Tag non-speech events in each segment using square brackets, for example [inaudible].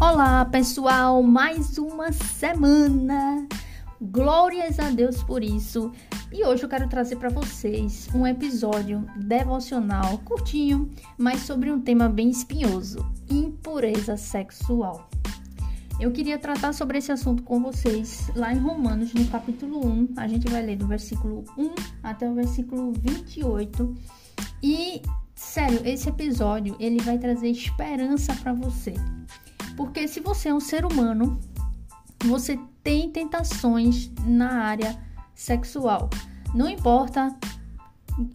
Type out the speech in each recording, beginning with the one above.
Olá, pessoal, mais uma semana. Glórias a Deus por isso. E hoje eu quero trazer para vocês um episódio devocional curtinho, mas sobre um tema bem espinhoso: impureza sexual. Eu queria tratar sobre esse assunto com vocês lá em Romanos, no capítulo 1. A gente vai ler do versículo 1 até o versículo 28. E, sério, esse episódio ele vai trazer esperança para você. Porque se você é um ser humano, você tem tentações na área sexual. Não importa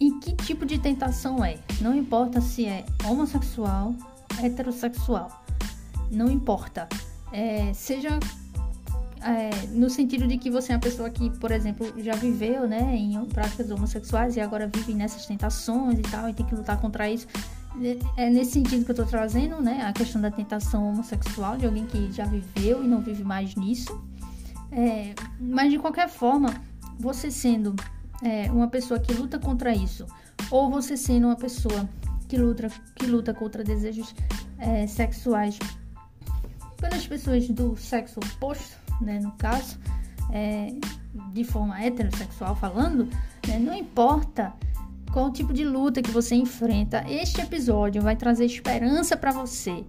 em que tipo de tentação é. Não importa se é homossexual, heterossexual. Não importa é, seja é, no sentido de que você é uma pessoa que, por exemplo, já viveu né, em práticas homossexuais e agora vive nessas tentações e tal, e tem que lutar contra isso. É, é nesse sentido que eu estou trazendo, né? A questão da tentação homossexual, de alguém que já viveu e não vive mais nisso. É, mas de qualquer forma, você sendo é, uma pessoa que luta contra isso, ou você sendo uma pessoa que luta, que luta contra desejos é, sexuais pelas pessoas do sexo oposto, né, no caso, é, de forma heterossexual falando, né, não importa qual tipo de luta que você enfrenta, este episódio vai trazer esperança para você,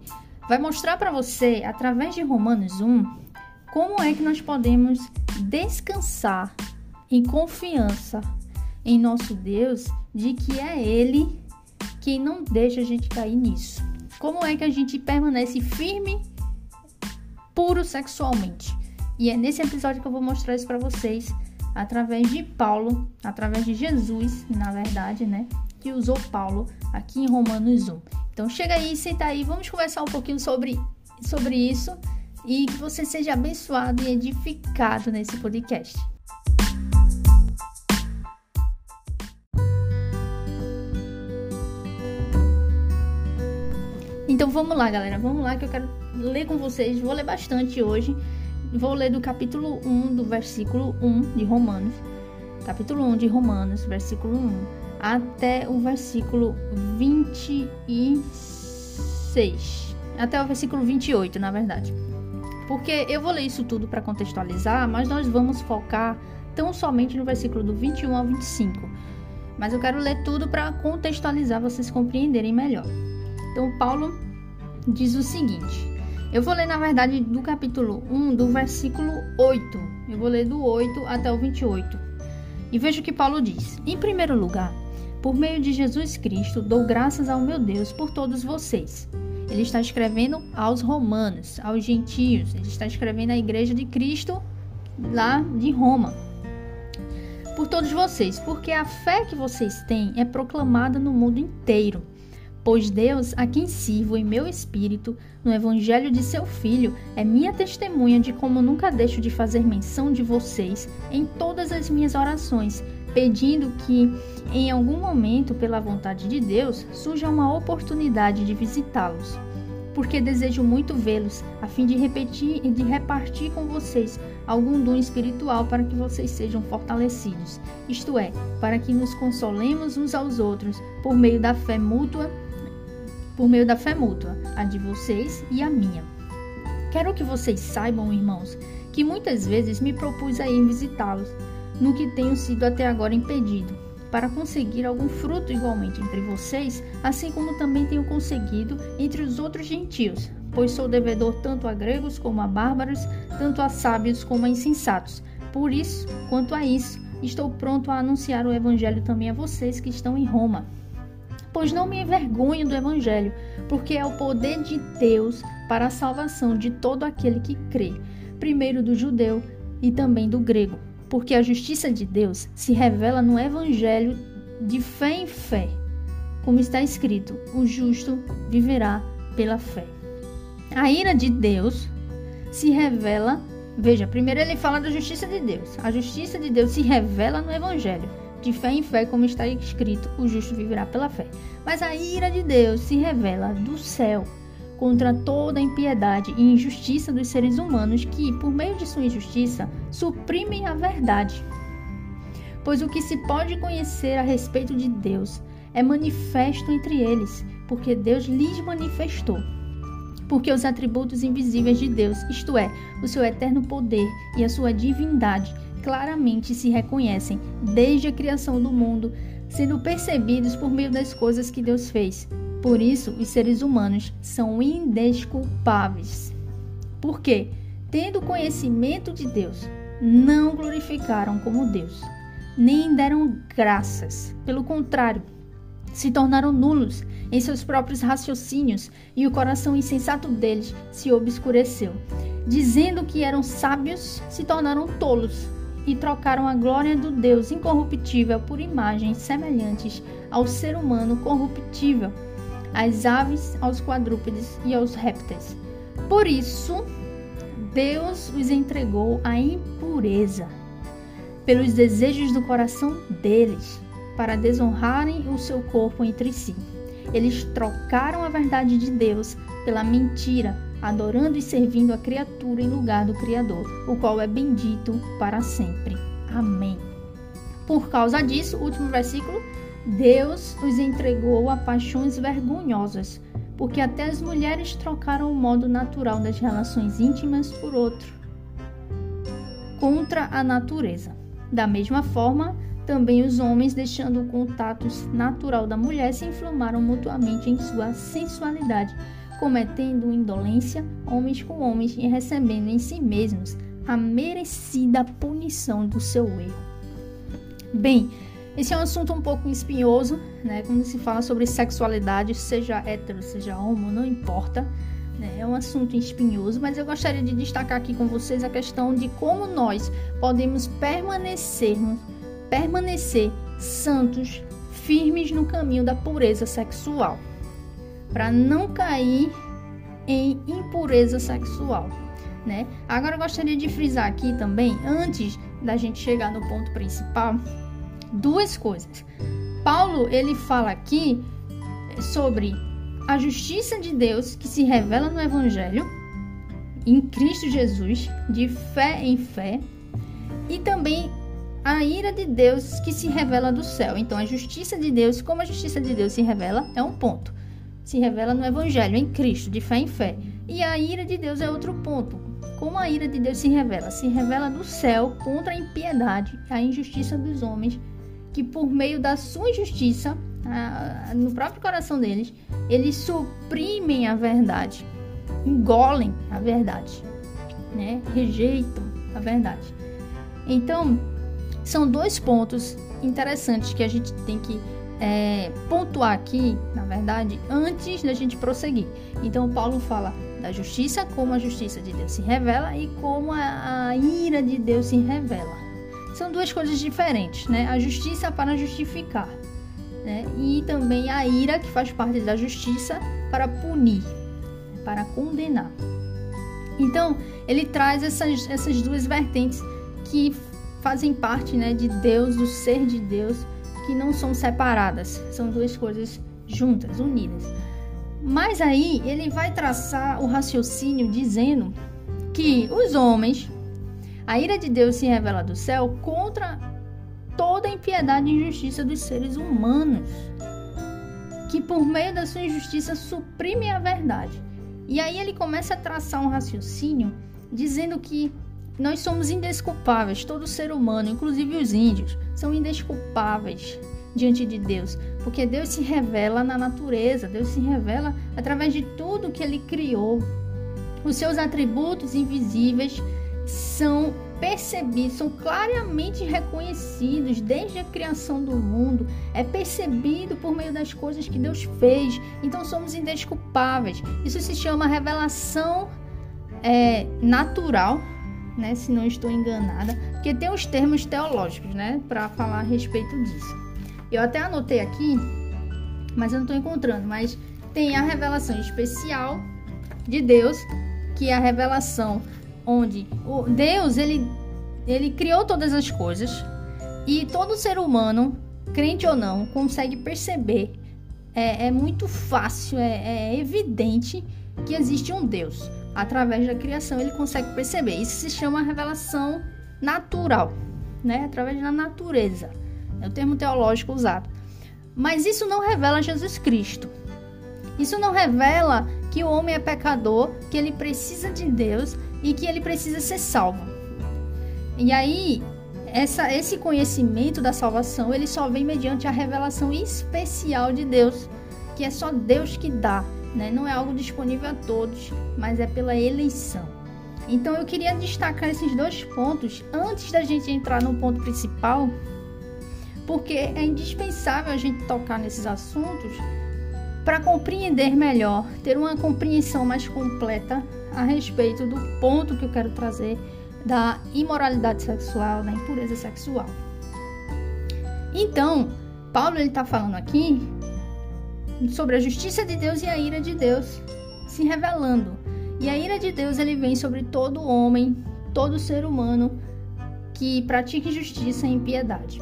vai mostrar para você, através de Romanos 1, como é que nós podemos descansar em confiança em nosso Deus de que é Ele quem não deixa a gente cair nisso. Como é que a gente permanece firme puro sexualmente. E é nesse episódio que eu vou mostrar isso para vocês através de Paulo, através de Jesus, na verdade, né? Que usou Paulo aqui em Romanos 1. Então chega aí, senta aí, vamos conversar um pouquinho sobre, sobre isso e que você seja abençoado e edificado nesse podcast. Então vamos lá, galera. Vamos lá que eu quero ler com vocês. Vou ler bastante hoje. Vou ler do capítulo 1, do versículo 1 de Romanos. Capítulo 1 de Romanos, versículo 1, até o versículo 26. Até o versículo 28, na verdade. Porque eu vou ler isso tudo para contextualizar, mas nós vamos focar tão somente no versículo do 21 ao 25. Mas eu quero ler tudo para contextualizar, vocês compreenderem melhor. Então, Paulo diz o seguinte. Eu vou ler, na verdade, do capítulo 1, do versículo 8. Eu vou ler do 8 até o 28. E veja o que Paulo diz. Em primeiro lugar, por meio de Jesus Cristo, dou graças ao meu Deus por todos vocês. Ele está escrevendo aos romanos, aos gentios. Ele está escrevendo à igreja de Cristo lá de Roma. Por todos vocês, porque a fé que vocês têm é proclamada no mundo inteiro Pois Deus, a quem sirvo em meu espírito, no Evangelho de seu Filho, é minha testemunha de como nunca deixo de fazer menção de vocês em todas as minhas orações, pedindo que, em algum momento, pela vontade de Deus, surja uma oportunidade de visitá-los. Porque desejo muito vê-los, a fim de repetir e de repartir com vocês algum dom espiritual para que vocês sejam fortalecidos, isto é, para que nos consolemos uns aos outros por meio da fé mútua por meio da fé mútua, a de vocês e a minha. Quero que vocês saibam, irmãos, que muitas vezes me propus a ir visitá-los, no que tenho sido até agora impedido, para conseguir algum fruto igualmente entre vocês, assim como também tenho conseguido entre os outros gentios, pois sou devedor tanto a gregos como a bárbaros, tanto a sábios como a insensatos. Por isso, quanto a isso, estou pronto a anunciar o evangelho também a vocês que estão em Roma pois não me envergonho do Evangelho, porque é o poder de Deus para a salvação de todo aquele que crê, primeiro do judeu e também do grego, porque a justiça de Deus se revela no Evangelho de fé em fé, como está escrito: o justo viverá pela fé. A ira de Deus se revela. Veja, primeiro ele fala da justiça de Deus. A justiça de Deus se revela no Evangelho de fé em fé, como está escrito: o justo viverá pela fé. Mas a ira de Deus se revela do céu contra toda a impiedade e injustiça dos seres humanos que, por meio de sua injustiça, suprimem a verdade. Pois o que se pode conhecer a respeito de Deus é manifesto entre eles, porque Deus lhes manifestou. porque os atributos invisíveis de Deus, isto é, o seu eterno poder e a sua divindade, claramente se reconhecem desde a criação do mundo, sendo percebidos por meio das coisas que Deus fez. Por isso, os seres humanos são indesculpáveis. Por quê? Tendo conhecimento de Deus, não glorificaram como Deus, nem deram graças. Pelo contrário, se tornaram nulos em seus próprios raciocínios e o coração insensato deles se obscureceu. Dizendo que eram sábios, se tornaram tolos e trocaram a glória do Deus incorruptível por imagens semelhantes ao ser humano corruptível, às aves, aos quadrúpedes e aos répteis. Por isso, Deus os entregou à impureza, pelos desejos do coração deles, para desonrarem o seu corpo entre si. Eles trocaram a verdade de Deus pela mentira adorando e servindo a criatura em lugar do Criador, o qual é bendito para sempre. Amém. Por causa disso, último versículo, Deus os entregou a paixões vergonhosas, porque até as mulheres trocaram o modo natural das relações íntimas por outro, contra a natureza. Da mesma forma, também os homens, deixando o contato natural da mulher, se inflamaram mutuamente em sua sensualidade cometendo indolência homens com homens e recebendo em si mesmos a merecida punição do seu erro. Bem, esse é um assunto um pouco espinhoso, né? Quando se fala sobre sexualidade, seja hétero, seja homo, não importa. Né? É um assunto espinhoso, mas eu gostaria de destacar aqui com vocês a questão de como nós podemos permanecermos, permanecer santos, firmes no caminho da pureza sexual para não cair em impureza sexual. Né? Agora eu gostaria de frisar aqui também, antes da gente chegar no ponto principal, duas coisas. Paulo ele fala aqui sobre a justiça de Deus que se revela no Evangelho em Cristo Jesus, de fé em fé, e também a ira de Deus que se revela do céu. Então, a justiça de Deus, como a justiça de Deus se revela, é um ponto se revela no Evangelho, em Cristo, de fé em fé. E a ira de Deus é outro ponto. Como a ira de Deus se revela? Se revela do céu contra a impiedade, a injustiça dos homens, que por meio da sua injustiça, no próprio coração deles, eles suprimem a verdade, engolem a verdade, né? rejeitam a verdade. Então, são dois pontos interessantes que a gente tem que é, pontuar aqui, na verdade, antes da gente prosseguir. Então, Paulo fala da justiça, como a justiça de Deus se revela e como a, a ira de Deus se revela. São duas coisas diferentes, né? A justiça para justificar, né? E também a ira, que faz parte da justiça, para punir, para condenar. Então, ele traz essas, essas duas vertentes que fazem parte né, de Deus, do ser de Deus, que não são separadas, são duas coisas juntas, unidas. Mas aí ele vai traçar o raciocínio dizendo que os homens, a ira de Deus se revela do céu contra toda a impiedade e injustiça dos seres humanos, que por meio da sua injustiça suprimem a verdade. E aí ele começa a traçar um raciocínio dizendo que nós somos indesculpáveis, todo ser humano, inclusive os índios, são indesculpáveis diante de Deus, porque Deus se revela na natureza, Deus se revela através de tudo que ele criou. Os seus atributos invisíveis são percebidos, são claramente reconhecidos desde a criação do mundo, é percebido por meio das coisas que Deus fez. Então somos indesculpáveis. Isso se chama revelação é, natural né? Se não estou enganada, porque tem os termos teológicos, né? Para falar a respeito disso. Eu até anotei aqui, mas eu não estou encontrando. Mas tem a revelação especial de Deus, que é a revelação onde o Deus ele ele criou todas as coisas e todo ser humano, crente ou não, consegue perceber. É, é muito fácil, é, é evidente que existe um Deus através da criação, ele consegue perceber. Isso se chama revelação natural, né? Através da natureza. É o termo teológico usado. Mas isso não revela Jesus Cristo. Isso não revela que o homem é pecador, que ele precisa de Deus e que ele precisa ser salvo. E aí, essa, esse conhecimento da salvação, ele só vem mediante a revelação especial de Deus, que é só Deus que dá, né? Não é algo disponível a todos, mas é pela eleição. Então eu queria destacar esses dois pontos antes da gente entrar no ponto principal, porque é indispensável a gente tocar nesses assuntos para compreender melhor, ter uma compreensão mais completa a respeito do ponto que eu quero trazer da imoralidade sexual, da impureza sexual. Então, Paulo ele está falando aqui sobre a justiça de Deus e a ira de Deus se revelando. E a ira de Deus ele vem sobre todo homem, todo ser humano que pratica injustiça e impiedade.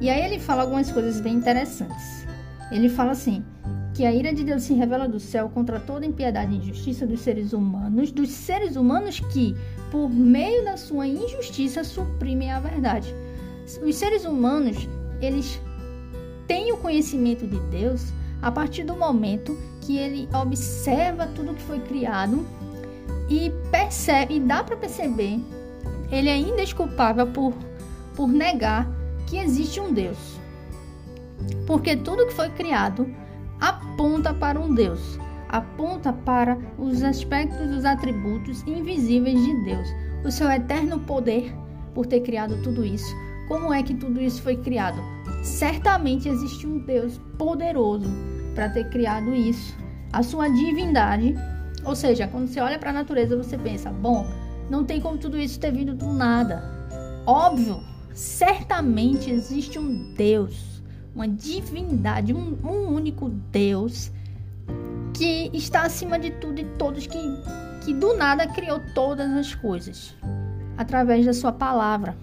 E aí ele fala algumas coisas bem interessantes. Ele fala assim: que a ira de Deus se revela do céu contra toda impiedade e injustiça dos seres humanos, dos seres humanos que, por meio da sua injustiça, suprimem a verdade. Os seres humanos, eles têm o conhecimento de Deus a partir do momento que ele observa tudo que foi criado e percebe, e dá para perceber, ele é indesculpável por, por negar que existe um Deus. Porque tudo que foi criado aponta para um Deus, aponta para os aspectos, os atributos invisíveis de Deus, o seu eterno poder por ter criado tudo isso. Como é que tudo isso foi criado? Certamente existe um Deus poderoso para ter criado isso. A sua divindade, ou seja, quando você olha para a natureza, você pensa: bom, não tem como tudo isso ter vindo do nada. Óbvio, certamente existe um Deus uma divindade, um, um único Deus que está acima de tudo e todos, que, que do nada criou todas as coisas através da sua palavra.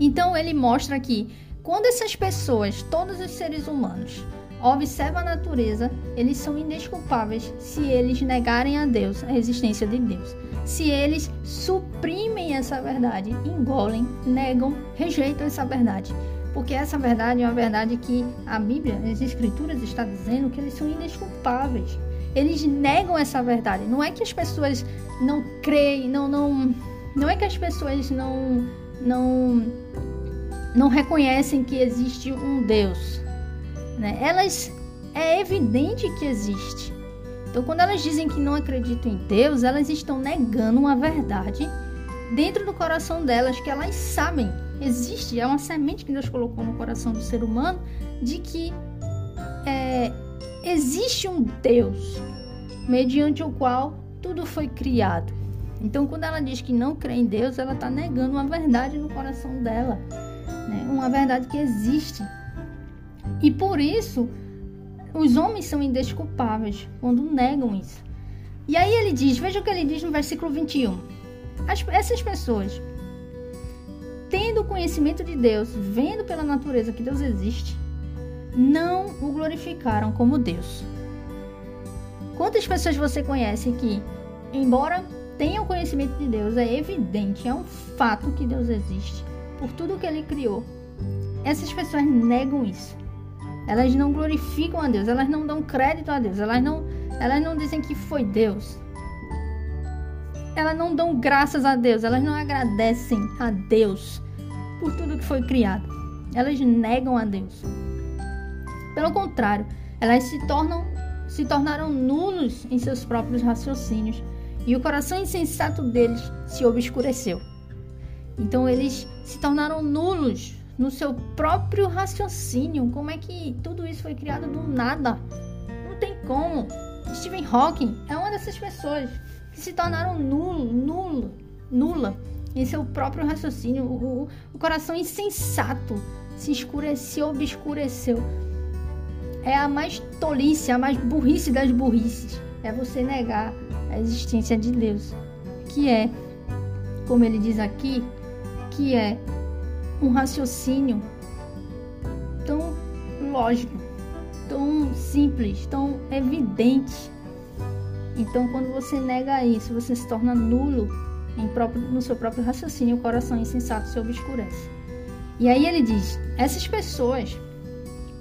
Então ele mostra que quando essas pessoas, todos os seres humanos, observam a natureza, eles são indesculpáveis se eles negarem a Deus, a existência de Deus. Se eles suprimem essa verdade, engolem, negam, rejeitam essa verdade. Porque essa verdade é uma verdade que a Bíblia, as Escrituras, está dizendo que eles são indesculpáveis. Eles negam essa verdade. Não é que as pessoas não creem, não, não, não é que as pessoas não, não, não reconhecem que existe um Deus. Né? Elas é evidente que existe. Então, quando elas dizem que não acreditam em Deus, elas estão negando uma verdade dentro do coração delas que elas sabem existe, é uma semente que Deus colocou no coração do ser humano de que é, existe um Deus mediante o qual tudo foi criado. Então, quando ela diz que não crê em Deus, ela está negando uma verdade no coração dela, né? uma verdade que existe. E por isso, os homens são indesculpáveis quando negam isso. E aí ele diz, veja o que ele diz no versículo 21. As, essas pessoas tendo conhecimento de Deus, vendo pela natureza que Deus existe, não o glorificaram como Deus. Quantas pessoas você conhece que, embora tenham conhecimento de Deus, é evidente, é um fato que Deus existe, por tudo que Ele criou. Essas pessoas negam isso. Elas não glorificam a Deus, elas não dão crédito a Deus, elas não, elas não dizem que foi Deus. Elas não dão graças a Deus, elas não agradecem a Deus por tudo que foi criado. Elas negam a Deus. Pelo contrário, elas se tornam se tornaram nulos em seus próprios raciocínios e o coração insensato deles se obscureceu. Então eles se tornaram nulos no seu próprio raciocínio. Como é que tudo isso foi criado do nada? Não tem como. Stephen Hawking é uma dessas pessoas que se tornaram nulo, nulo, nula em seu próprio raciocínio. O, o coração insensato se escureceu, obscureceu. É a mais tolice, a mais burrice das burrices. É você negar a existência de Deus. Que é, como ele diz aqui, que é um raciocínio tão lógico, tão simples, tão evidente. Então, quando você nega isso, você se torna nulo próprio, no seu próprio raciocínio, o coração insensato se obscurece. E aí ele diz: essas pessoas,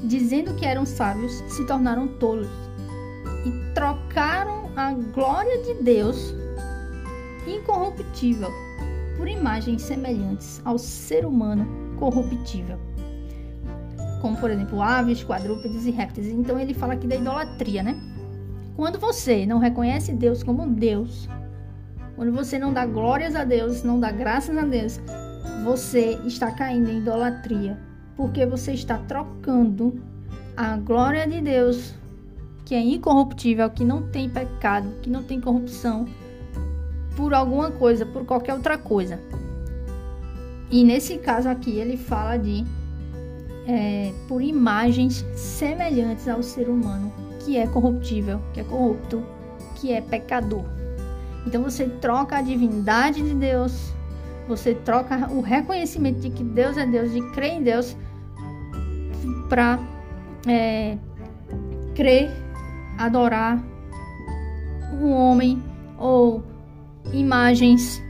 dizendo que eram sábios, se tornaram tolos e trocaram a glória de Deus incorruptível por imagens semelhantes ao ser humano corruptível. Como, por exemplo, aves, quadrúpedes e répteis. Então, ele fala aqui da idolatria, né? Quando você não reconhece Deus como Deus, quando você não dá glórias a Deus, não dá graças a Deus, você está caindo em idolatria, porque você está trocando a glória de Deus, que é incorruptível, que não tem pecado, que não tem corrupção, por alguma coisa, por qualquer outra coisa. E nesse caso aqui ele fala de é, por imagens semelhantes ao ser humano, que é corruptível, que é corrupto, que é pecador. Então você troca a divindade de Deus, você troca o reconhecimento de que Deus é Deus, de crer em Deus, para é, crer, adorar um homem ou imagens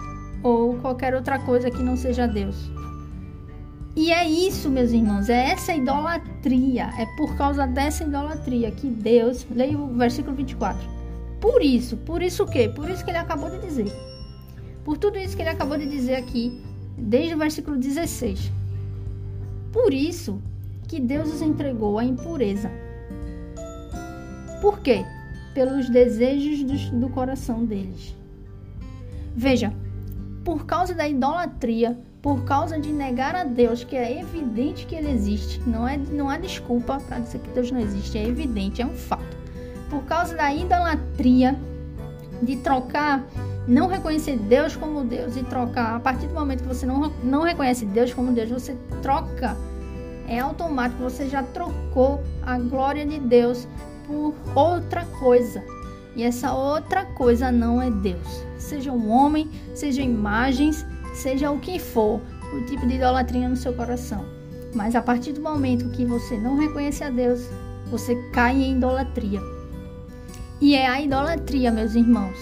ou qualquer outra coisa que não seja Deus. E é isso, meus irmãos, é essa idolatria, é por causa dessa idolatria que Deus, leia o versículo 24 por isso, por isso o quê? Por isso que ele acabou de dizer. Por tudo isso que ele acabou de dizer aqui, desde o versículo 16. Por isso que Deus os entregou à impureza. Por quê? Pelos desejos do, do coração deles. Veja, por causa da idolatria, por causa de negar a Deus, que é evidente que ele existe, não, é, não há desculpa para dizer que Deus não existe, é evidente, é um fato por causa da idolatria, de trocar, não reconhecer Deus como Deus e trocar, a partir do momento que você não, não reconhece Deus como Deus, você troca, é automático, você já trocou a glória de Deus por outra coisa. E essa outra coisa não é Deus. Seja um homem, seja imagens, seja o que for, o tipo de idolatria no seu coração. Mas a partir do momento que você não reconhece a Deus, você cai em idolatria. E é a idolatria, meus irmãos.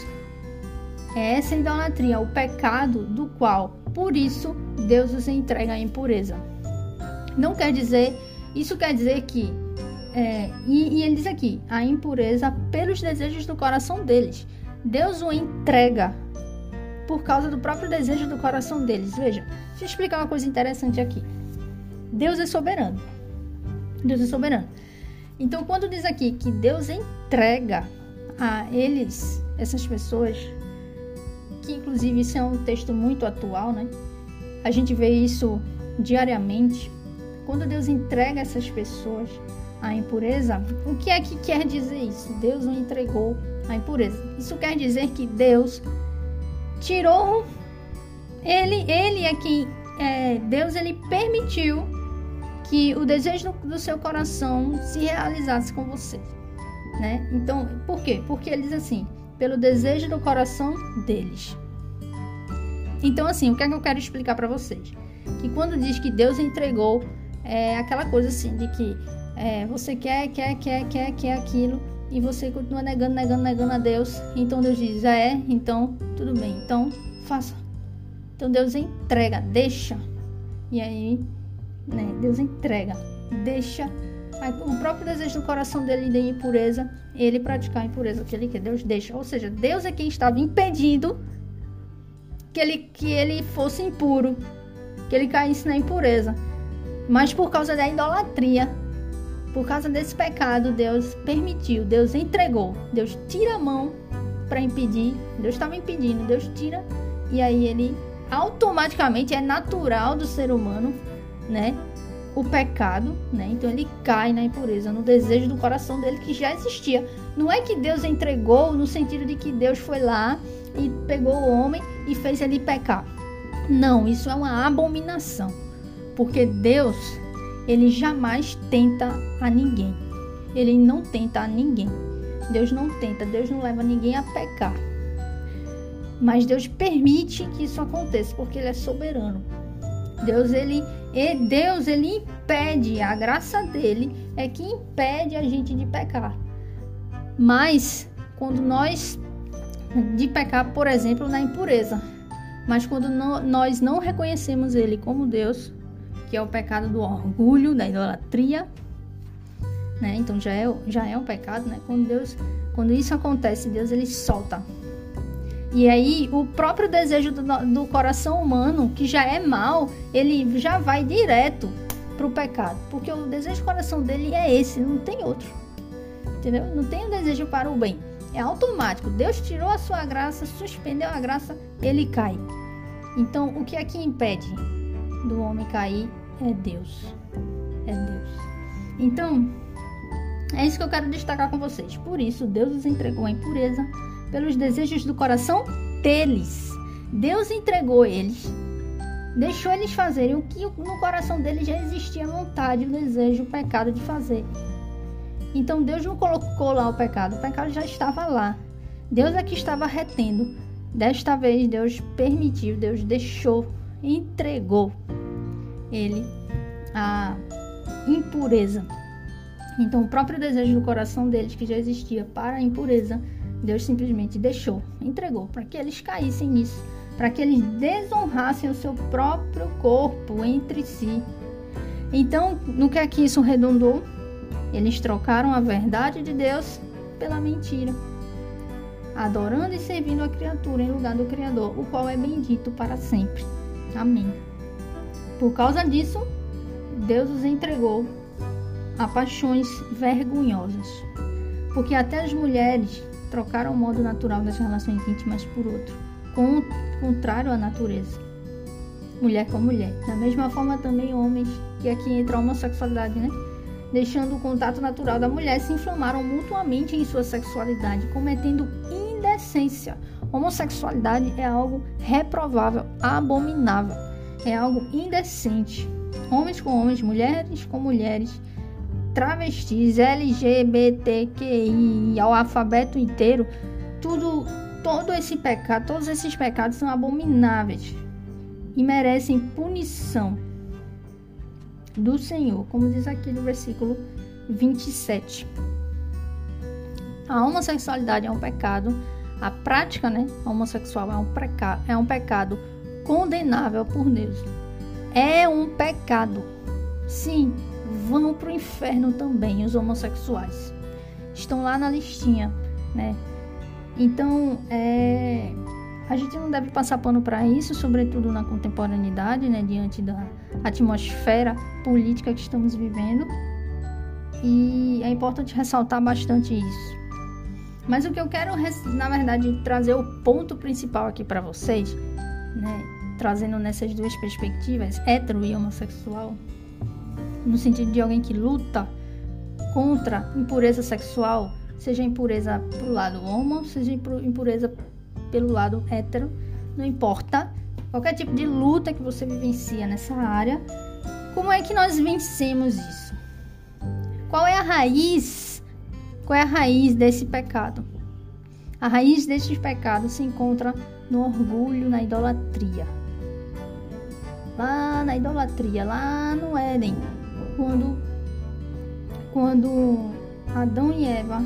É essa idolatria, o pecado do qual, por isso, Deus os entrega à impureza. Não quer dizer, isso quer dizer que, é, e, e ele diz aqui, a impureza pelos desejos do coração deles. Deus o entrega por causa do próprio desejo do coração deles. Veja, deixa eu explicar uma coisa interessante aqui. Deus é soberano. Deus é soberano. Então, quando diz aqui que Deus entrega a eles, essas pessoas, que inclusive isso é um texto muito atual, né? A gente vê isso diariamente. Quando Deus entrega essas pessoas à impureza, o que é que quer dizer isso? Deus o entregou à impureza. Isso quer dizer que Deus tirou ele, ele é quem é, Deus ele permitiu que o desejo do seu coração se realizasse com você né? Então, por quê? Porque ele diz assim, pelo desejo do coração deles. Então, assim, o que é que eu quero explicar para vocês? Que quando diz que Deus entregou, é aquela coisa assim de que é, você quer, quer, quer, quer, quer aquilo e você continua negando, negando, negando a Deus. Então Deus diz, ah, é, então tudo bem, então faça. Então Deus entrega, deixa. E aí, né, Deus entrega, deixa o próprio desejo do coração dele de impureza, ele praticar a impureza que ele quer. Deus deixa. Ou seja, Deus é quem estava impedindo que ele, que ele fosse impuro, que ele caísse na impureza. Mas por causa da idolatria, por causa desse pecado, Deus permitiu, Deus entregou, Deus tira a mão para impedir. Deus estava impedindo, Deus tira e aí ele automaticamente é natural do ser humano, né? o pecado, né? Então ele cai na impureza, no desejo do coração dele que já existia. Não é que Deus entregou no sentido de que Deus foi lá e pegou o homem e fez ele pecar. Não, isso é uma abominação. Porque Deus, ele jamais tenta a ninguém. Ele não tenta a ninguém. Deus não tenta, Deus não leva ninguém a pecar. Mas Deus permite que isso aconteça, porque ele é soberano. Deus ele Deus ele impede, a graça dele é que impede a gente de pecar. Mas quando nós de pecar, por exemplo, na impureza, mas quando no, nós não reconhecemos ele como Deus, que é o pecado do orgulho, da idolatria, né? Então já é, já é um pecado, né? Quando Deus, quando isso acontece, Deus ele solta. E aí o próprio desejo do, do coração humano, que já é mal, ele já vai direto pro pecado, porque o desejo do coração dele é esse, não tem outro. Entendeu? Não tem o desejo para o bem. É automático. Deus tirou a sua graça, suspendeu a graça, ele cai. Então, o que é que impede do homem cair é Deus. É Deus. Então, é isso que eu quero destacar com vocês. Por isso, Deus os entregou a impureza pelos desejos do coração deles. Deus entregou eles, deixou eles fazerem o que no coração deles já existia a vontade, o desejo, o pecado de fazer. Então Deus não colocou lá o pecado, o pecado já estava lá. Deus é que estava retendo. Desta vez Deus permitiu, Deus deixou, entregou ele a impureza. Então o próprio desejo do coração deles que já existia para a impureza, Deus simplesmente deixou, entregou para que eles caíssem nisso, para que eles desonrassem o seu próprio corpo entre si. Então, no que é que isso redundou? Eles trocaram a verdade de Deus pela mentira, adorando e servindo a criatura em lugar do Criador, o qual é bendito para sempre. Amém. Por causa disso, Deus os entregou a paixões vergonhosas, porque até as mulheres trocaram o modo natural das relações íntimas por outro, contrário à natureza. Mulher com mulher. Da mesma forma também homens, que aqui entra a homossexualidade, né? deixando o contato natural da mulher, se inflamaram mutuamente em sua sexualidade, cometendo indecência. Homossexualidade é algo reprovável, abominável, é algo indecente. Homens com homens, mulheres com mulheres, travestis, LGBTQI, ao alfabeto inteiro, tudo, todo esse pecado, todos esses pecados são abomináveis e merecem punição do Senhor, como diz aqui no versículo 27. A homossexualidade é um pecado, a prática, né, homossexual é um, é um pecado condenável por Deus. É um pecado. Sim, vão para o inferno também os homossexuais. Estão lá na listinha, né? Então, é, a gente não deve passar pano para isso, sobretudo na contemporaneidade, né, diante da atmosfera política que estamos vivendo. E é importante ressaltar bastante isso. Mas o que eu quero, na verdade, trazer o ponto principal aqui para vocês, né, trazendo nessas duas perspectivas, hétero e homossexual, no sentido de alguém que luta contra impureza sexual, seja impureza pro lado homo, seja impureza pelo lado hétero, não importa qualquer tipo de luta que você vivencia nessa área, como é que nós vencemos isso? Qual é a raiz? Qual é a raiz desse pecado? A raiz desses pecados se encontra no orgulho, na idolatria. Lá na idolatria, lá no Éden, quando quando Adão e Eva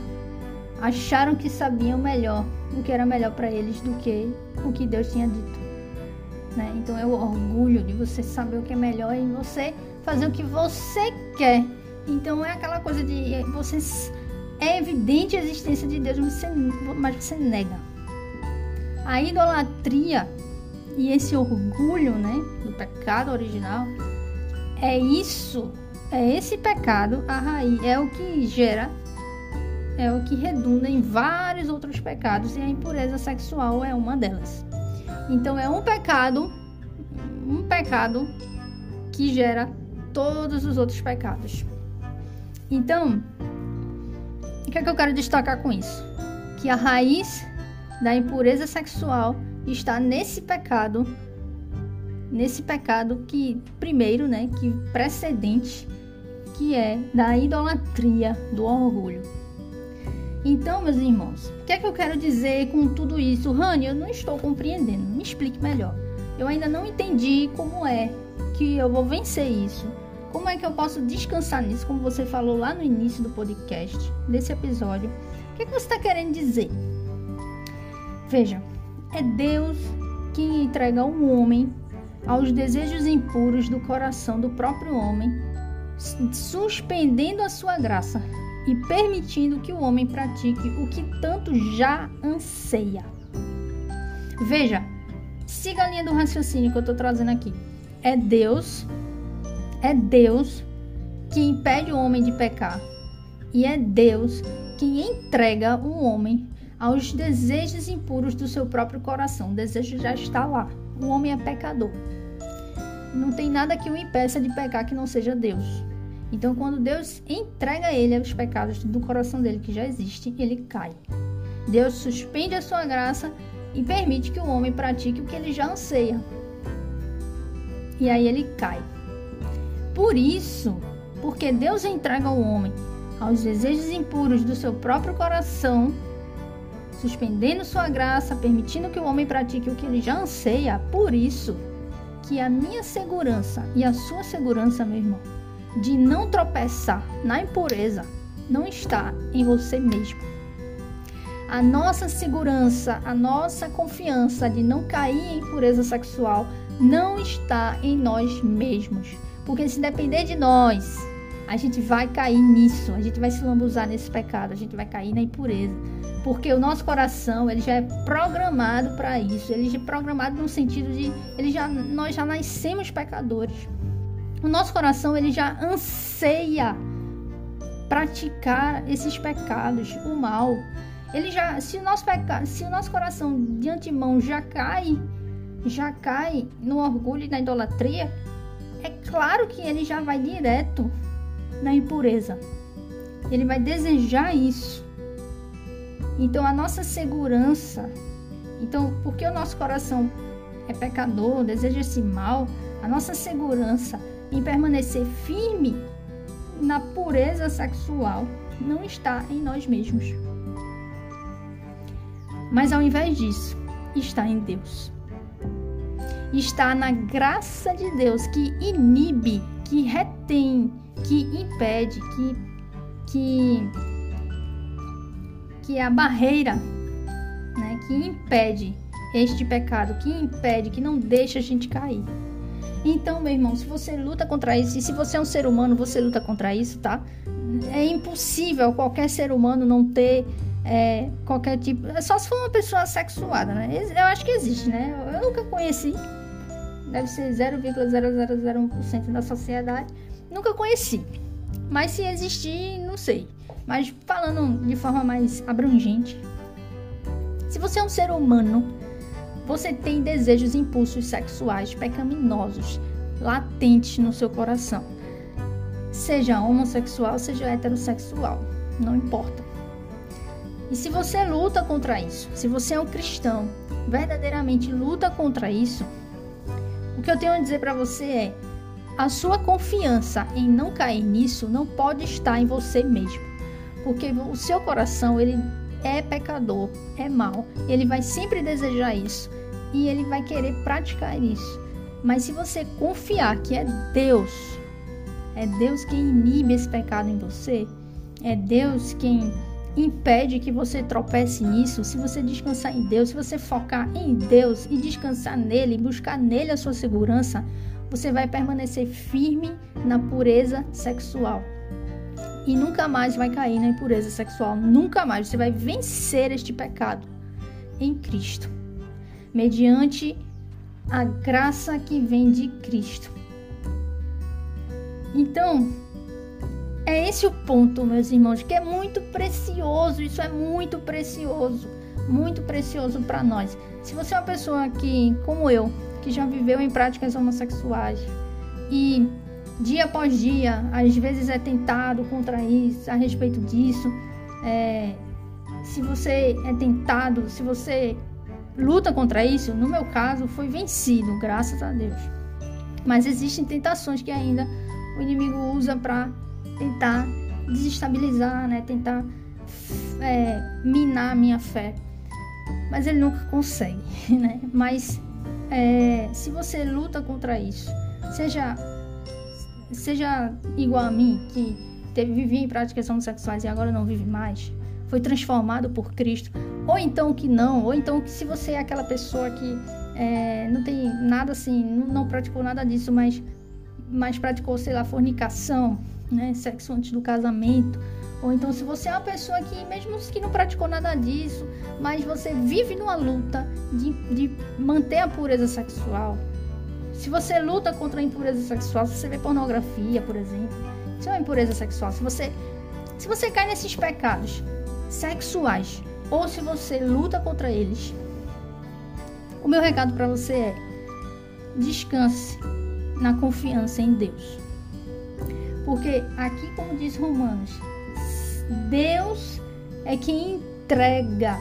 acharam que sabiam melhor o que era melhor para eles do que o que Deus tinha dito. Né? Então é o orgulho de você saber o que é melhor e você fazer o que você quer. Então é aquela coisa de é, você é evidente a existência de Deus, mas você, mas você nega. A idolatria e esse orgulho, né, do pecado original, é isso, é esse pecado a raiz, é o que gera é o que redunda em vários outros pecados e a impureza sexual é uma delas. Então é um pecado, um pecado que gera todos os outros pecados. Então, o que é que eu quero destacar com isso? Que a raiz da impureza sexual está nesse pecado, nesse pecado que primeiro, né, que precedente, que é da idolatria, do orgulho. Então, meus irmãos, o que é que eu quero dizer com tudo isso? Rani, eu não estou compreendendo. Me explique melhor. Eu ainda não entendi como é que eu vou vencer isso. Como é que eu posso descansar nisso, como você falou lá no início do podcast, desse episódio? O que, é que você está querendo dizer? Veja, é Deus que entrega o homem aos desejos impuros do coração do próprio homem, suspendendo a sua graça e permitindo que o homem pratique o que tanto já anseia. Veja, siga a linha do raciocínio que eu estou trazendo aqui. É Deus, é Deus que impede o homem de pecar. E é Deus que entrega o homem aos desejos impuros do seu próprio coração. O desejo já está lá. O homem é pecador. Não tem nada que o impeça de pecar que não seja Deus. Então, quando Deus entrega ele os pecados do coração dele que já existe, ele cai. Deus suspende a sua graça e permite que o homem pratique o que ele já anseia. E aí ele cai. Por isso, porque Deus entrega o homem aos desejos impuros do seu próprio coração, suspendendo sua graça, permitindo que o homem pratique o que ele já anseia, por isso que a minha segurança e a sua segurança, meu irmão, de não tropeçar na impureza não está em você mesmo. A nossa segurança, a nossa confiança de não cair em impureza sexual não está em nós mesmos. Porque se depender de nós, a gente vai cair nisso, a gente vai se lambuzar nesse pecado, a gente vai cair na impureza. Porque o nosso coração, ele já é programado para isso. Ele já é programado no sentido de ele já nós já nascemos pecadores. O nosso coração, ele já anseia praticar esses pecados, o mal. Ele já, se o nosso pecado, se o nosso coração de antemão já cai, já cai no orgulho e na idolatria, é claro que ele já vai direto na impureza. Ele vai desejar isso. Então a nossa segurança, então porque o nosso coração é pecador, deseja esse mal, a nossa segurança em permanecer firme na pureza sexual não está em nós mesmos. Mas ao invés disso, está em Deus. Está na graça de Deus que inibe, que retém, que impede, que que que é a barreira, né, que impede este pecado, que impede, que não deixa a gente cair. Então, meu irmão, se você luta contra isso, e se você é um ser humano, você luta contra isso, tá? É impossível qualquer ser humano não ter é, qualquer tipo. Só se for uma pessoa sexuada, né? Eu acho que existe, né? Eu nunca conheci. Deve ser 0,0001% da sociedade. Nunca conheci. Mas se existir, não sei. Mas falando de forma mais abrangente, se você é um ser humano você tem desejos, impulsos sexuais pecaminosos latentes no seu coração. Seja homossexual, seja heterossexual, não importa. E se você luta contra isso, se você é um cristão, verdadeiramente luta contra isso, o que eu tenho a dizer para você é: a sua confiança em não cair nisso não pode estar em você mesmo, porque o seu coração ele é pecador, é mau, ele vai sempre desejar isso e ele vai querer praticar isso. Mas se você confiar que é Deus, é Deus quem inibe esse pecado em você, é Deus quem impede que você tropece nisso. Se você descansar em Deus, se você focar em Deus e descansar nele, buscar nele a sua segurança, você vai permanecer firme na pureza sexual. E nunca mais vai cair na impureza sexual. Nunca mais. Você vai vencer este pecado em Cristo mediante a graça que vem de Cristo. Então, é esse o ponto, meus irmãos, que é muito precioso, isso é muito precioso, muito precioso para nós. Se você é uma pessoa que, como eu, que já viveu em práticas homossexuais e dia após dia, às vezes é tentado contra isso, a respeito disso, é, se você é tentado, se você luta contra isso, no meu caso, foi vencido, graças a Deus. Mas existem tentações que ainda o inimigo usa para tentar desestabilizar, né? Tentar é, minar a minha fé. Mas ele nunca consegue, [laughs] né? Mas é, se você luta contra isso, seja seja igual a mim, que teve, vivia em práticas homossexuais e agora não vive mais, foi transformado por Cristo, ou então que não, ou então que se você é aquela pessoa que é, não tem nada assim, não, não praticou nada disso, mas mas praticou, sei lá, fornicação, né, sexo antes do casamento, ou então se você é uma pessoa que, mesmo que não praticou nada disso, mas você vive numa luta de, de manter a pureza sexual, se você luta contra a impureza sexual, se você vê pornografia, por exemplo, isso é uma impureza sexual. Se você, se você cai nesses pecados sexuais, ou se você luta contra eles, o meu recado para você é: descanse na confiança em Deus. Porque aqui, como diz Romanos, Deus é quem entrega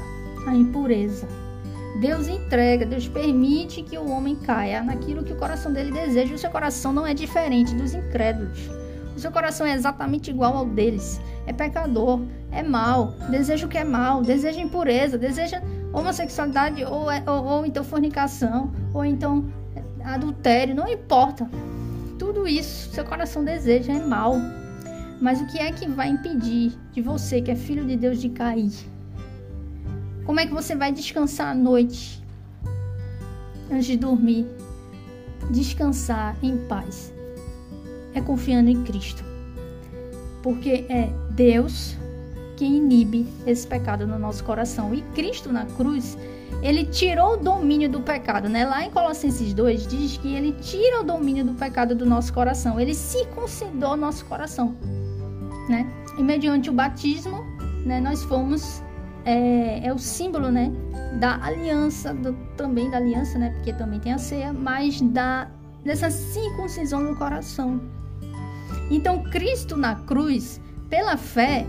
a impureza. Deus entrega, Deus permite que o homem caia naquilo que o coração dele deseja. O seu coração não é diferente dos incrédulos. O seu coração é exatamente igual ao deles. É pecador, é mal, deseja o que é mal, deseja impureza, deseja homossexualidade ou, é, ou, ou então fornicação, ou então adultério, não importa. Tudo isso seu coração deseja é mal. Mas o que é que vai impedir de você, que é filho de Deus, de cair? Como é que você vai descansar à noite antes de dormir? Descansar em paz. É confiando em Cristo. Porque é Deus quem inibe esse pecado no nosso coração. E Cristo na cruz, ele tirou o domínio do pecado, né? Lá em Colossenses 2 diz que ele tira o domínio do pecado do nosso coração. Ele ao nosso coração, né? E mediante o batismo, né, nós fomos é, é o símbolo, né, da aliança, do, também da aliança, né, porque também tem a ceia, mas da dessa circuncisão no coração. Então, Cristo na cruz, pela fé,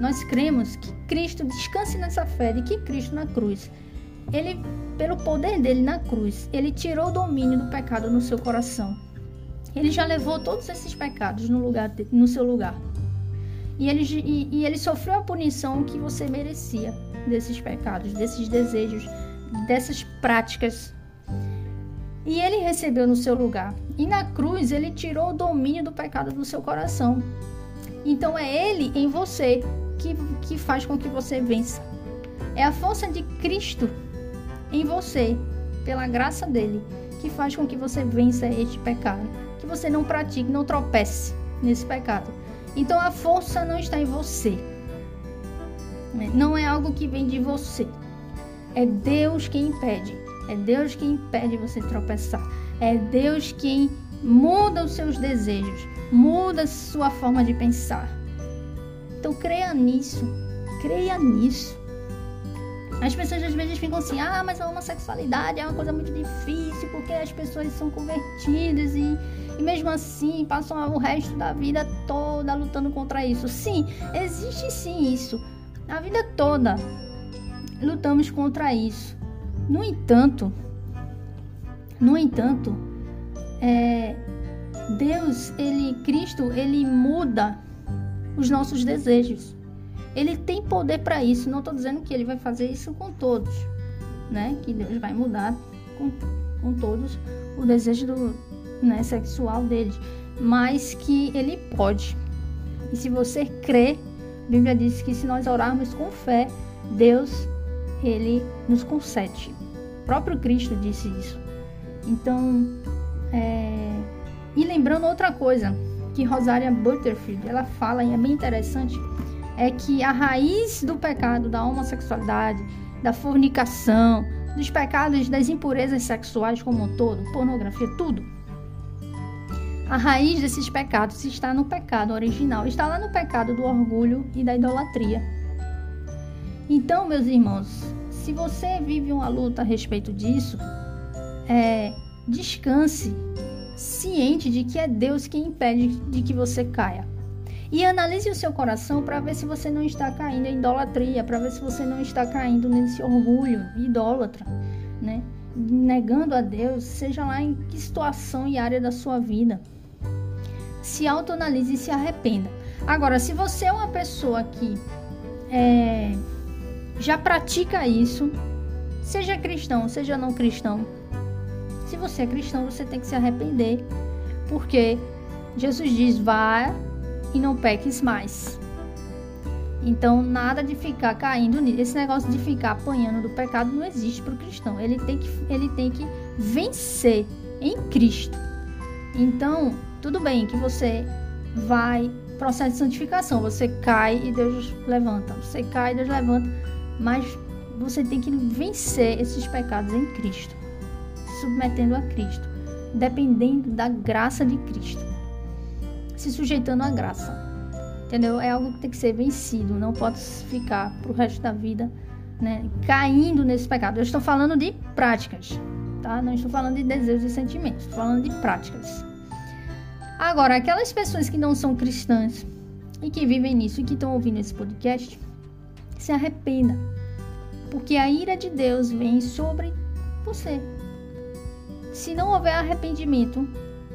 nós cremos que Cristo descanse nessa fé de que Cristo na cruz, ele pelo poder dele na cruz, ele tirou o domínio do pecado no seu coração. Ele já levou todos esses pecados no lugar no seu lugar. E ele, e, e ele sofreu a punição que você merecia desses pecados, desses desejos, dessas práticas. E ele recebeu no seu lugar. E na cruz ele tirou o domínio do pecado do seu coração. Então é ele em você que, que faz com que você vença. É a força de Cristo em você, pela graça dele, que faz com que você vença este pecado. Que você não pratique, não tropece nesse pecado. Então a força não está em você. Não é algo que vem de você. É Deus quem impede. É Deus quem impede você tropeçar. É Deus quem muda os seus desejos, muda a sua forma de pensar. Então creia nisso. Creia nisso. As pessoas às vezes ficam assim: ah, mas a homossexualidade é uma coisa muito difícil porque as pessoas são convertidas e mesmo assim passam o resto da vida toda lutando contra isso. Sim, existe sim isso. A vida toda lutamos contra isso. No entanto, no entanto, é, Deus, ele, Cristo, ele muda os nossos desejos. Ele tem poder para isso. Não estou dizendo que ele vai fazer isso com todos, né? Que Deus vai mudar com, com todos o desejo do, né, sexual deles, mas que ele pode. E se você crê, a Bíblia diz que se nós orarmos com fé, Deus ele nos concede. O próprio Cristo disse isso. Então, é... e lembrando outra coisa que Rosária Butterfield ela fala e é bem interessante é que a raiz do pecado da homossexualidade, da fornicação, dos pecados das impurezas sexuais como um todo, pornografia, tudo, a raiz desses pecados está no pecado original, está lá no pecado do orgulho e da idolatria. Então, meus irmãos, se você vive uma luta a respeito disso, é, descanse, ciente de que é Deus quem impede de que você caia. E analise o seu coração para ver se você não está caindo em idolatria, para ver se você não está caindo nesse orgulho idólatra, né? Negando a Deus, seja lá em que situação e área da sua vida se autoanalise e se arrependa. Agora, se você é uma pessoa que é, já pratica isso, seja cristão, seja não cristão, se você é cristão, você tem que se arrepender, porque Jesus diz: vá e não peques mais. Então, nada de ficar caindo nisso. Esse negócio de ficar apanhando do pecado não existe para o cristão. Ele tem, que, ele tem que vencer em Cristo. Então, Tudo bem que você vai processo de santificação, você cai e Deus levanta, você cai e Deus levanta, mas você tem que vencer esses pecados em Cristo, submetendo a Cristo, dependendo da graça de Cristo, se sujeitando à graça. Entendeu? É algo que tem que ser vencido, não pode ficar pro resto da vida, né, caindo nesse pecado. Eu estou falando de práticas, tá? Não estou falando de desejos e sentimentos, estou falando de práticas. Agora, aquelas pessoas que não são cristãs e que vivem nisso e que estão ouvindo esse podcast, se arrependa, porque a ira de Deus vem sobre você. Se não houver arrependimento,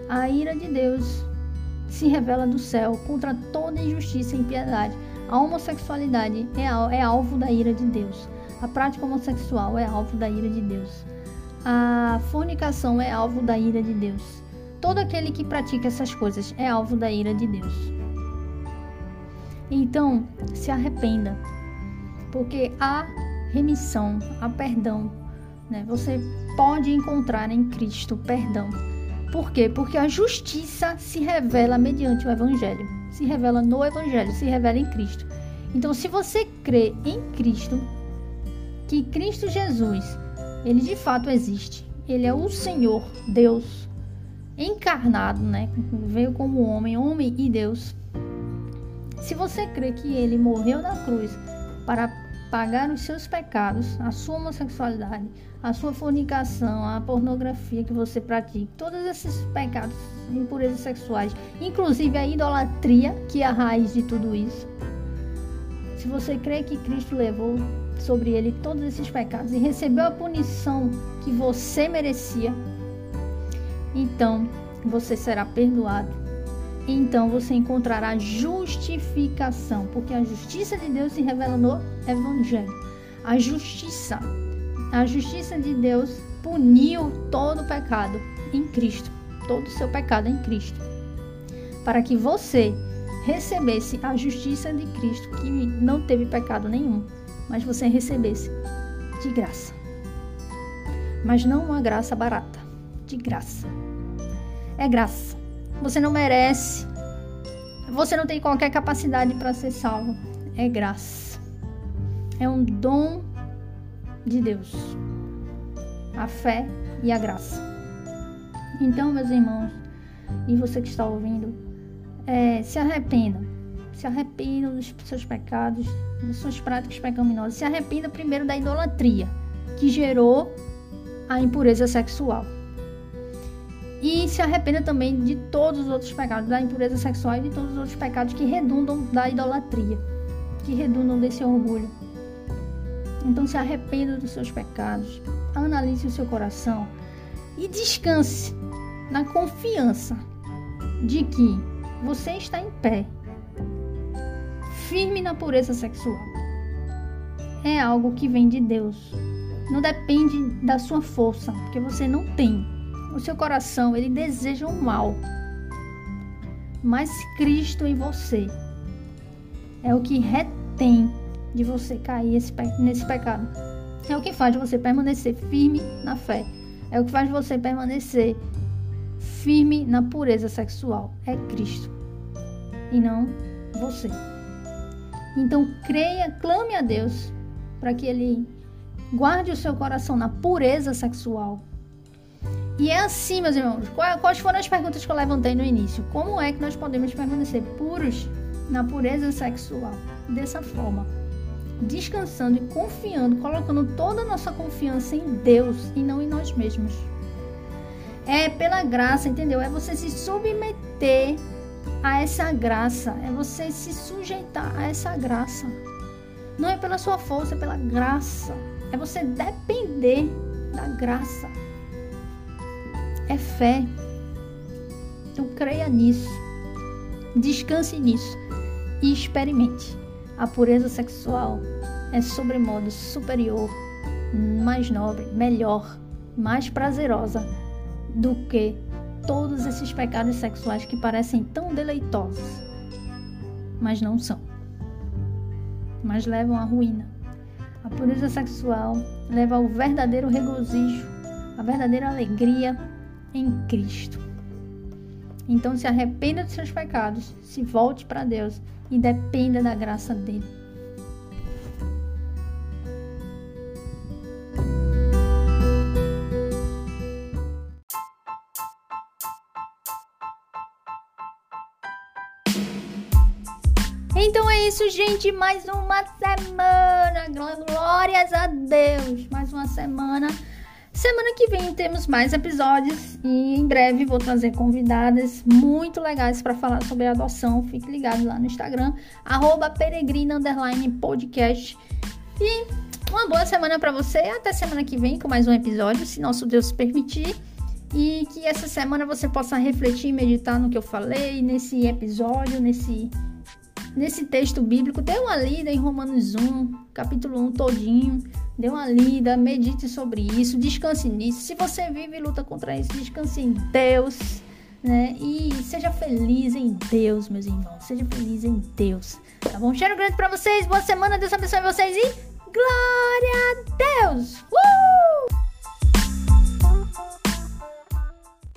a ira de Deus se revela do céu contra toda injustiça e impiedade. A homossexualidade é, é alvo da ira de Deus. A prática homossexual é alvo da ira de Deus. A fornicação é alvo da ira de Deus. Todo aquele que pratica essas coisas é alvo da ira de Deus. Então, se arrependa, porque há remissão, há perdão. Né? Você pode encontrar em Cristo perdão. Por quê? Porque a justiça se revela mediante o Evangelho, se revela no Evangelho, se revela em Cristo. Então, se você crê em Cristo, que Cristo Jesus, ele de fato existe, ele é o Senhor, Deus, encarnado, né? Veio como homem, homem e Deus. Se você crê que ele morreu na cruz para pagar os seus pecados, a sua homossexualidade, a sua fornicação, a pornografia que você pratica, todos esses pecados, impurezas sexuais, inclusive a idolatria, que é a raiz de tudo isso. Se você crê que Cristo levou sobre ele todos esses pecados e recebeu a punição que você merecia, então você será perdoado. Então você encontrará justificação, porque a justiça de Deus se revela no Evangelho. A justiça, a justiça de Deus puniu todo o pecado em Cristo, todo o seu pecado em Cristo, para que você recebesse a justiça de Cristo, que não teve pecado nenhum, mas você recebesse de graça. Mas não uma graça barata, de graça é graça. Você não merece. Você não tem qualquer capacidade para ser salvo. É graça. É um dom de Deus. A fé e a graça. Então, meus irmãos, e você que está ouvindo, é, se arrependa. Se arrependa dos seus pecados, das suas práticas pecaminosas. Se arrependa primeiro da idolatria que gerou a impureza sexual. E se arrependa também de todos os outros pecados, da impureza sexual e de todos os outros pecados que redundam da idolatria, que redundam desse orgulho. Então se arrependa dos seus pecados, analise o seu coração e descanse na confiança de que você está em pé, firme na pureza sexual. É algo que vem de Deus. Não depende da sua força, porque você não tem o seu coração, ele deseja o mal. Mas Cristo em você é o que retém de você cair nesse pecado. É o que faz você permanecer firme na fé. É o que faz você permanecer firme na pureza sexual. É Cristo. E não você. Então creia, clame a Deus para que Ele guarde o seu coração na pureza sexual e é assim, meus irmãos. Quais foram as perguntas que eu levantei no início? Como é que nós podemos permanecer puros na pureza sexual? Dessa forma, descansando e confiando, colocando toda a nossa confiança em Deus e não em nós mesmos. É pela graça, entendeu? É você se submeter a essa graça, é você se sujeitar a essa graça. Não é pela sua força, é pela graça. É você depender da graça é fé. Então creia nisso. Descanse nisso e experimente. A pureza sexual é sobremodo superior, mais nobre, melhor, mais prazerosa do que todos esses pecados sexuais que parecem tão deleitosos, mas não são. Mas levam à ruína. A pureza sexual leva ao verdadeiro regozijo, a verdadeira alegria em Cristo. Então se arrependa dos seus pecados, se volte para Deus e dependa da graça dele. Então é isso, gente. Mais uma semana. Glórias a Deus. Mais uma semana. Semana que vem temos mais episódios e em breve vou trazer convidadas muito legais para falar sobre adoção. Fique ligado lá no Instagram, peregrina podcast. E uma boa semana para você. Até semana que vem com mais um episódio, se nosso Deus permitir. E que essa semana você possa refletir e meditar no que eu falei nesse episódio, nesse nesse texto bíblico, dê uma lida em Romanos 1, capítulo 1 todinho, dê uma lida, medite sobre isso, descanse nisso. Se você vive e luta contra isso, descanse em Deus, né? E seja feliz em Deus, meus irmãos. Seja feliz em Deus. Tá bom? Cheiro grande para vocês, boa semana, Deus abençoe vocês e glória a Deus!